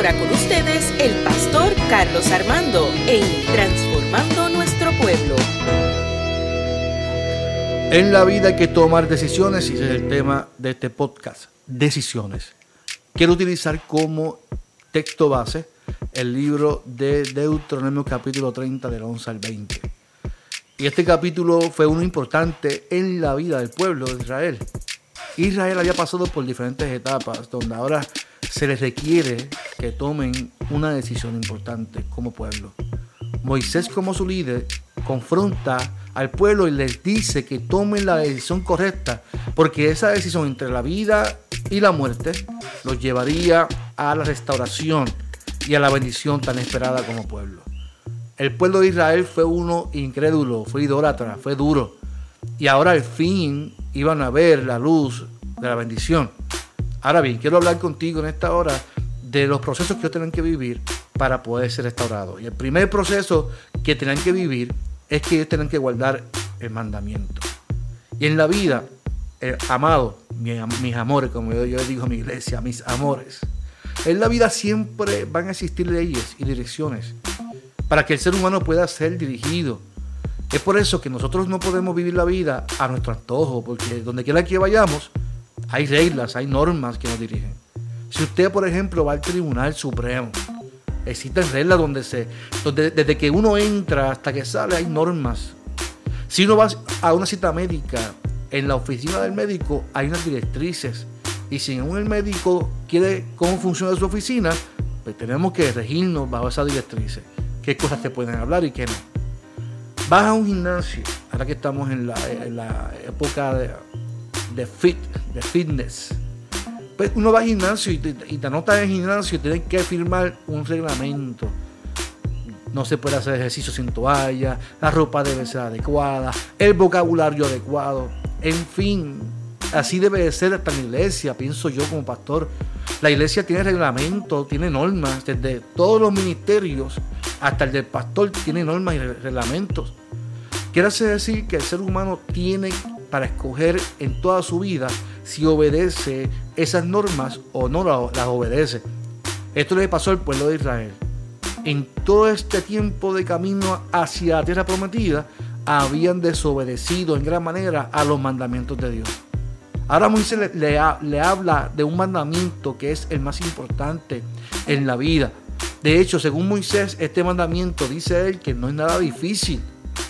ahora con ustedes el pastor Carlos Armando en Transformando Nuestro Pueblo. En la vida hay que tomar decisiones y ese es el tema de este podcast, decisiones. Quiero utilizar como texto base el libro de Deuteronomio capítulo 30 del 11 al 20. Y este capítulo fue uno importante en la vida del pueblo de Israel. Israel había pasado por diferentes etapas donde ahora se les requiere que tomen una decisión importante como pueblo. Moisés como su líder confronta al pueblo y les dice que tomen la decisión correcta, porque esa decisión entre la vida y la muerte los llevaría a la restauración y a la bendición tan esperada como pueblo. El pueblo de Israel fue uno incrédulo, fue idólatra, fue duro. Y ahora al fin iban a ver la luz de la bendición. Ahora bien, quiero hablar contigo en esta hora de los procesos que ellos tienen que vivir para poder ser restaurados. Y el primer proceso que tienen que vivir es que ellos tienen que guardar el mandamiento. Y en la vida, eh, amado, mis, amores, como yo, yo digo a mi iglesia, mis amores, en la vida siempre van a existir leyes y direcciones para que el ser humano pueda ser dirigido. Es por eso que nosotros no podemos vivir la vida a nuestro antojo, porque donde quiera que vayamos, hay reglas, hay normas que nos dirigen. Si usted, por ejemplo, va al Tribunal Supremo, existen reglas donde se, donde desde que uno entra hasta que sale hay normas. Si uno va a una cita médica, en la oficina del médico hay unas directrices. Y si el médico quiere cómo funciona su oficina, pues tenemos que regirnos bajo esas directrices. Qué cosas te pueden hablar y qué no. Vas a un gimnasio, ahora que estamos en la, época de, fit, de fitness pues uno va al gimnasio y te, y te anotas en el gimnasio y tienes que firmar un reglamento. No se puede hacer ejercicio sin toalla, la ropa debe ser adecuada, el vocabulario adecuado, en fin, así debe de ser hasta la iglesia, pienso yo como pastor. La iglesia tiene reglamentos, tiene normas, desde todos los ministerios hasta el del pastor tiene normas y reglamentos. Quiere decir que el ser humano tiene para escoger en toda su vida si obedece esas normas o no las obedece. Esto le pasó al pueblo de Israel. En todo este tiempo de camino hacia la tierra prometida, habían desobedecido en gran manera a los mandamientos de Dios. Ahora Moisés le, le, habla de un mandamiento que es el más importante en la vida. De hecho, según Moisés, este mandamiento dice él que no es nada difícil.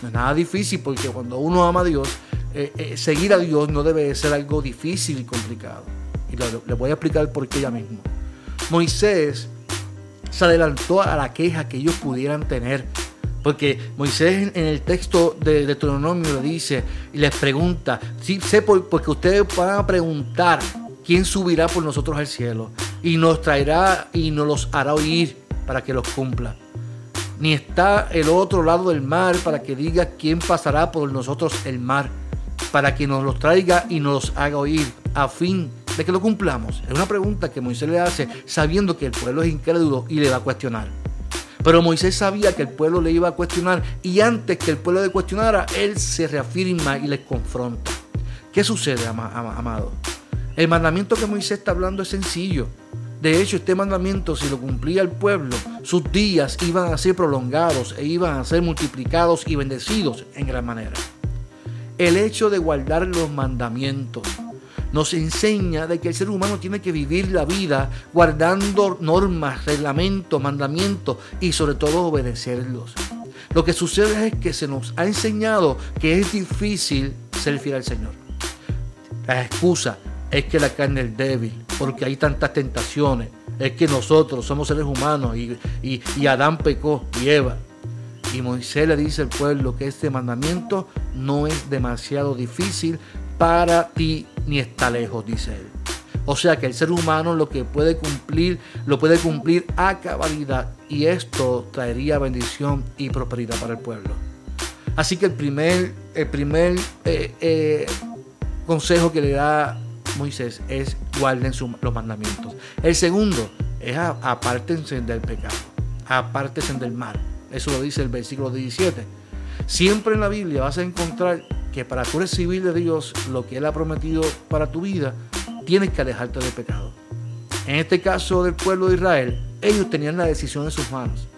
No es nada difícil porque cuando uno ama a Dios, eh, eh, seguir a Dios no debe ser algo difícil y complicado. Y le, voy a explicar por qué ya mismo. Moisés se adelantó a la queja que ellos pudieran tener. Porque Moisés en el texto de Deuteronomio le dice y les pregunta, sí, sé porque ustedes van a preguntar quién subirá por nosotros al cielo y nos traerá y nos los hará oír para que los cumpla. Ni está el otro lado del mar para que diga quién pasará por nosotros el mar para que nos los traiga y nos haga oír a fin de que lo cumplamos? Es una pregunta que Moisés le hace sabiendo que el pueblo es incrédulo y le va a cuestionar. Pero Moisés sabía que el pueblo le iba a cuestionar y antes que el pueblo le cuestionara, él se reafirma y les confronta. ¿Qué sucede, amado? El mandamiento que Moisés está hablando es sencillo. De hecho, este mandamiento, si lo cumplía el pueblo, sus días iban a ser prolongados e iban a ser multiplicados y bendecidos en gran manera. El hecho de guardar los mandamientos nos enseña de que el ser humano tiene que vivir la vida guardando normas, reglamentos, mandamientos y sobre todo obedecerlos. Lo que sucede es que se nos ha enseñado que es difícil ser fiel al Señor. La excusa es que la carne es débil, porque hay tantas tentaciones. Es que nosotros somos seres humanos y, y Adán pecó y Eva. Y Moisés le dice al pueblo que este mandamiento no es demasiado difícil para ti ni está lejos, dice él. O sea que el ser humano lo que puede cumplir, lo puede cumplir a cabalidad y esto traería bendición y prosperidad para el pueblo. Así que el primer, el primer eh, eh, consejo que le da Moisés es guarden los mandamientos. El segundo es apártense del pecado, apártense del mal. Eso lo dice el versículo 17. Siempre en la Biblia vas a encontrar que para tú recibir de Dios lo que Él ha prometido para tu vida, tienes que alejarte del pecado. En este caso del pueblo de Israel, ellos tenían la decisión en sus manos.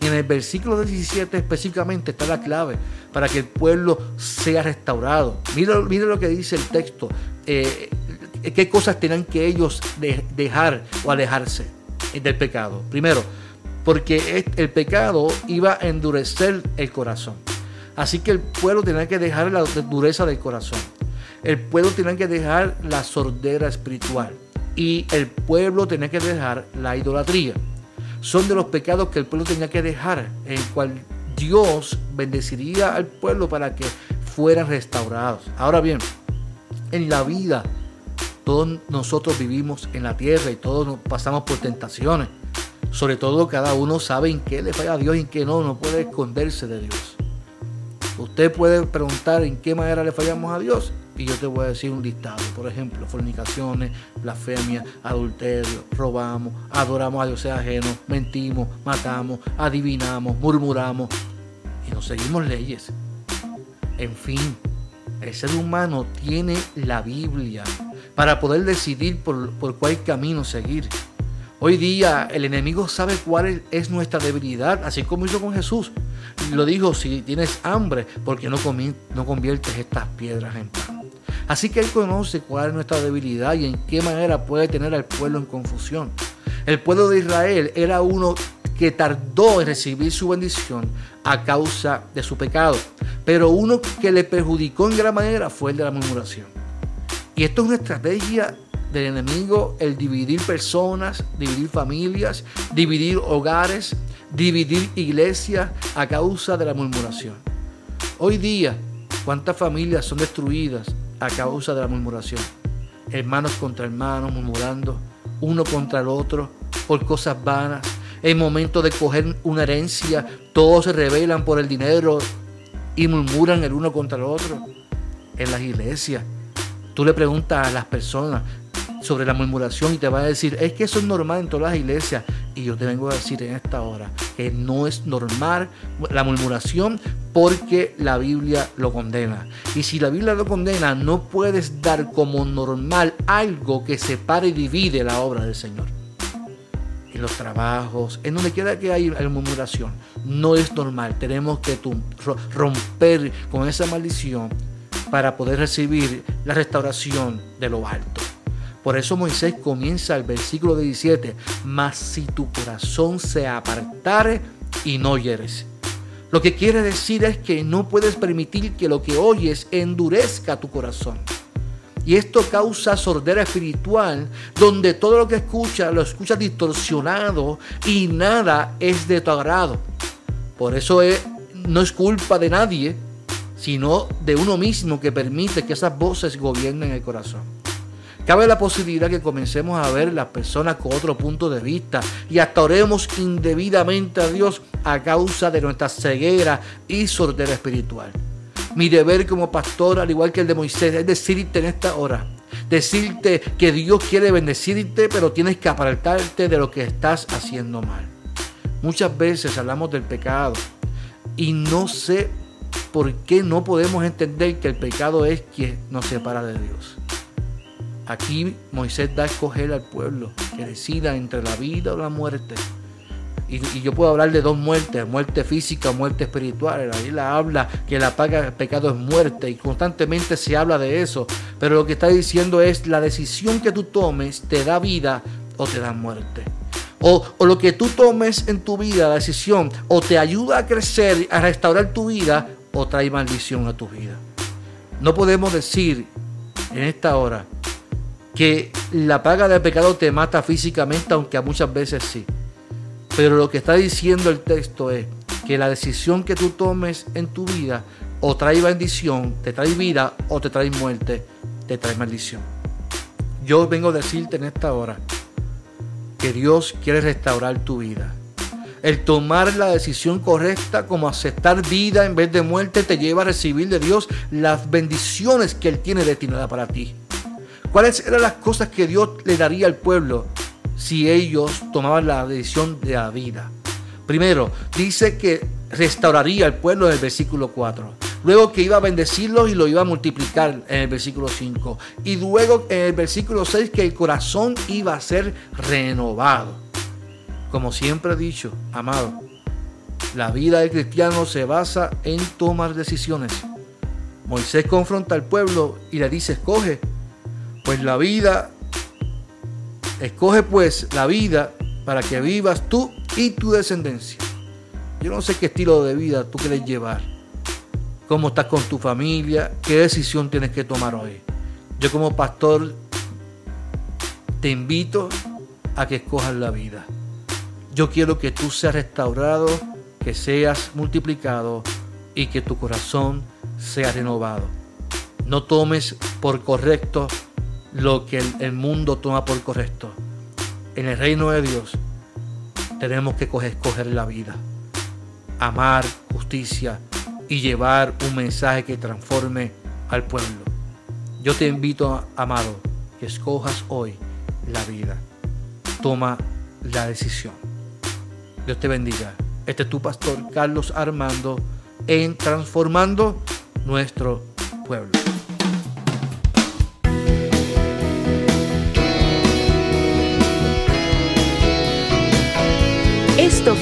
Y en el versículo 17 específicamente está la clave para que el pueblo sea restaurado. Mira, mira lo que dice el texto. Eh, ¿Qué cosas tenían que ellos dejar o alejarse del pecado? Primero, porque el pecado iba a endurecer el corazón. Así que el pueblo tenía que dejar la dureza del corazón. El pueblo tenía que dejar la sordera espiritual. Y el pueblo tenía que dejar la idolatría. Son de los pecados que el pueblo tenía que dejar, en el cual Dios bendeciría al pueblo para que fueran restaurados. Ahora bien, en la vida, todos nosotros vivimos en la tierra y todos pasamos por tentaciones. Sobre todo cada uno sabe en qué le falla a Dios y en qué no, no puede esconderse de Dios. Usted puede preguntar en qué manera le fallamos a Dios y yo te voy a decir un listado. Por ejemplo, fornicaciones, blasfemia, adulterio, robamos, adoramos a dioses ajenos, mentimos, matamos, adivinamos, murmuramos y nos seguimos leyes. En fin, el ser humano tiene la Biblia para poder decidir por, por cuál camino seguir. Hoy día el enemigo sabe cuál es nuestra debilidad, así como hizo con Jesús. Lo dijo, si tienes hambre, porque no, no conviertes estas piedras en pan? Así que Él conoce cuál es nuestra debilidad y en qué manera puede tener al pueblo en confusión. El pueblo de Israel era uno que tardó en recibir su bendición a causa de su pecado, pero uno que le perjudicó en gran manera fue el de la murmuración. Y esto es una estrategia del enemigo, el dividir personas, dividir familias, dividir hogares, dividir iglesias a causa de la murmuración. Hoy día, ¿cuántas familias son destruidas a causa de la murmuración? Hermanos contra hermanos, murmurando, uno contra el otro, por cosas vanas. En momento de coger una herencia, todos se rebelan por el dinero y murmuran el uno contra el otro. En las iglesias, tú le preguntas a las personas, sobre la murmuración y te va a decir, es que eso es normal en todas las iglesias. Y yo te vengo a decir en esta hora que no es normal la murmuración porque la Biblia lo condena. Y si la Biblia lo condena, no puedes dar como normal algo que separe y divide la obra del Señor. En los trabajos, en donde quiera que haya murmuración, no es normal. Tenemos que romper con esa maldición para poder recibir la restauración de lo alto. Por eso Moisés comienza el versículo 17, mas si tu corazón se apartare y no hieres. Lo que quiere decir es que no puedes permitir que lo que oyes endurezca tu corazón. Y esto causa sordera espiritual, donde todo lo que escuchas lo escuchas distorsionado y nada es de tu agrado. Por eso no es culpa de nadie, sino de uno mismo que permite que esas voces gobiernen el corazón. Cabe la posibilidad que comencemos a ver las personas con otro punto de vista y hasta oremos indebidamente a Dios a causa de nuestra ceguera y sordera espiritual. Mi deber como pastor, al igual que el de Moisés, es decirte en esta hora, decirte que Dios quiere bendecirte, pero tienes que apartarte de lo que estás haciendo mal. Muchas veces hablamos del pecado y no sé por qué no podemos entender que el pecado es quien nos separa de Dios. Aquí Moisés da a escoger al pueblo que decida entre la vida o la muerte. Y, yo puedo hablar de dos muertes, muerte física muerte espiritual. La Biblia habla que la paga del pecado es muerte y constantemente se habla de eso. Pero lo que está diciendo es la decisión que tú tomes te da vida o te da muerte. O, o, lo que tú tomes en tu vida, la decisión, o te ayuda a crecer, a restaurar tu vida, o trae maldición a tu vida. No podemos decir en esta hora que la paga del pecado te mata físicamente, aunque a muchas veces sí. Pero lo que está diciendo el texto es que la decisión que tú tomes en tu vida o trae bendición, te trae vida o te trae muerte, te trae maldición. Yo vengo a decirte en esta hora que Dios quiere restaurar tu vida. El tomar la decisión correcta como aceptar vida en vez de muerte te lleva a recibir de Dios las bendiciones que Él tiene destinadas para ti. ¿Cuáles eran las cosas que Dios le daría al pueblo si ellos tomaban la decisión de la vida? Primero, dice que restauraría al pueblo en el versículo 4. Luego que iba a bendecirlos y lo iba a multiplicar en el versículo 5. Y luego en el versículo 6 que el corazón iba a ser renovado. Como siempre he dicho, amado, la vida del cristiano se basa en tomar decisiones. Moisés confronta al pueblo y le dice, escoge, pues la vida, escoge pues la vida para que vivas tú y tu descendencia. Yo no sé qué estilo de vida tú quieres llevar, cómo estás con tu familia, qué decisión tienes que tomar hoy. Yo como pastor te invito a que escojas la vida. Yo quiero que tú seas restaurado, que seas multiplicado y que tu corazón sea renovado. No tomes por correcto lo que el, mundo toma por correcto. En el reino de Dios tenemos que escoger la vida, amar justicia y llevar un mensaje que transforme al pueblo. Yo te invito, amado, que escojas hoy la vida. Toma la decisión. Dios te bendiga. Este es tu pastor Carlos Armando en Transformando nuestro pueblo.